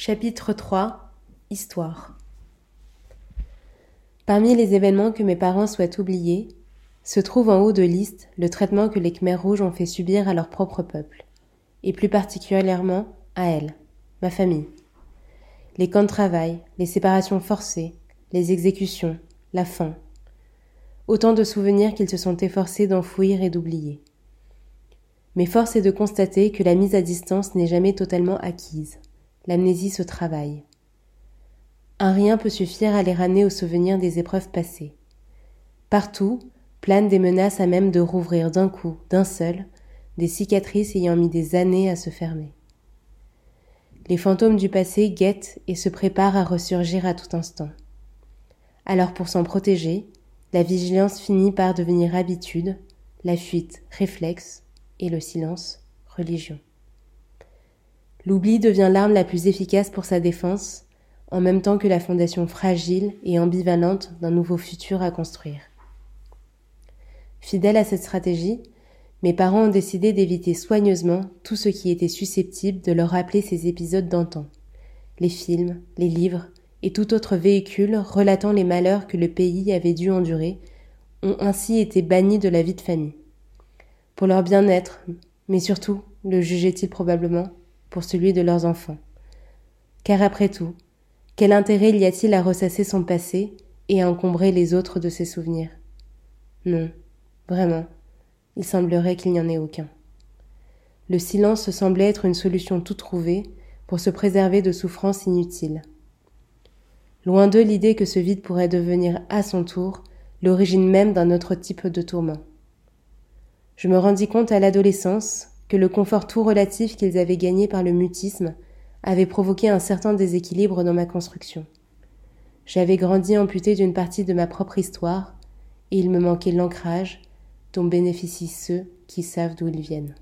Chapitre 3 Histoire Parmi les événements que mes parents souhaitent oublier, se trouve en haut de liste le traitement que les Khmers rouges ont fait subir à leur propre peuple, et plus particulièrement à elle, ma famille. Les camps de travail, les séparations forcées, les exécutions, la faim. Autant de souvenirs qu'ils se sont efforcés d'enfouir et d'oublier. Mais force est de constater que la mise à distance n'est jamais totalement acquise. L'amnésie se travaille. Un rien peut suffire à les ramener au souvenir des épreuves passées. Partout planent des menaces à même de rouvrir d'un coup, d'un seul, des cicatrices ayant mis des années à se fermer. Les fantômes du passé guettent et se préparent à ressurgir à tout instant. Alors pour s'en protéger, la vigilance finit par devenir habitude, la fuite réflexe et le silence religion. L'oubli devient l'arme la plus efficace pour sa défense, en même temps que la fondation fragile et ambivalente d'un nouveau futur à construire. Fidèle à cette stratégie, mes parents ont décidé d'éviter soigneusement tout ce qui était susceptible de leur rappeler ces épisodes d'antan. Les films, les livres et tout autre véhicule relatant les malheurs que le pays avait dû endurer ont ainsi été bannis de la vie de famille. Pour leur bien-être, mais surtout, le jugeaient-ils probablement, pour celui de leurs enfants. Car après tout, quel intérêt y a-t-il à ressasser son passé et à encombrer les autres de ses souvenirs? Non, vraiment, il semblerait qu'il n'y en ait aucun. Le silence semblait être une solution toute trouvée pour se préserver de souffrances inutiles. Loin d'eux l'idée que ce vide pourrait devenir à son tour l'origine même d'un autre type de tourment. Je me rendis compte à l'adolescence que le confort tout relatif qu'ils avaient gagné par le mutisme avait provoqué un certain déséquilibre dans ma construction. J'avais grandi amputé d'une partie de ma propre histoire, et il me manquait l'ancrage dont bénéficient ceux qui savent d'où ils viennent.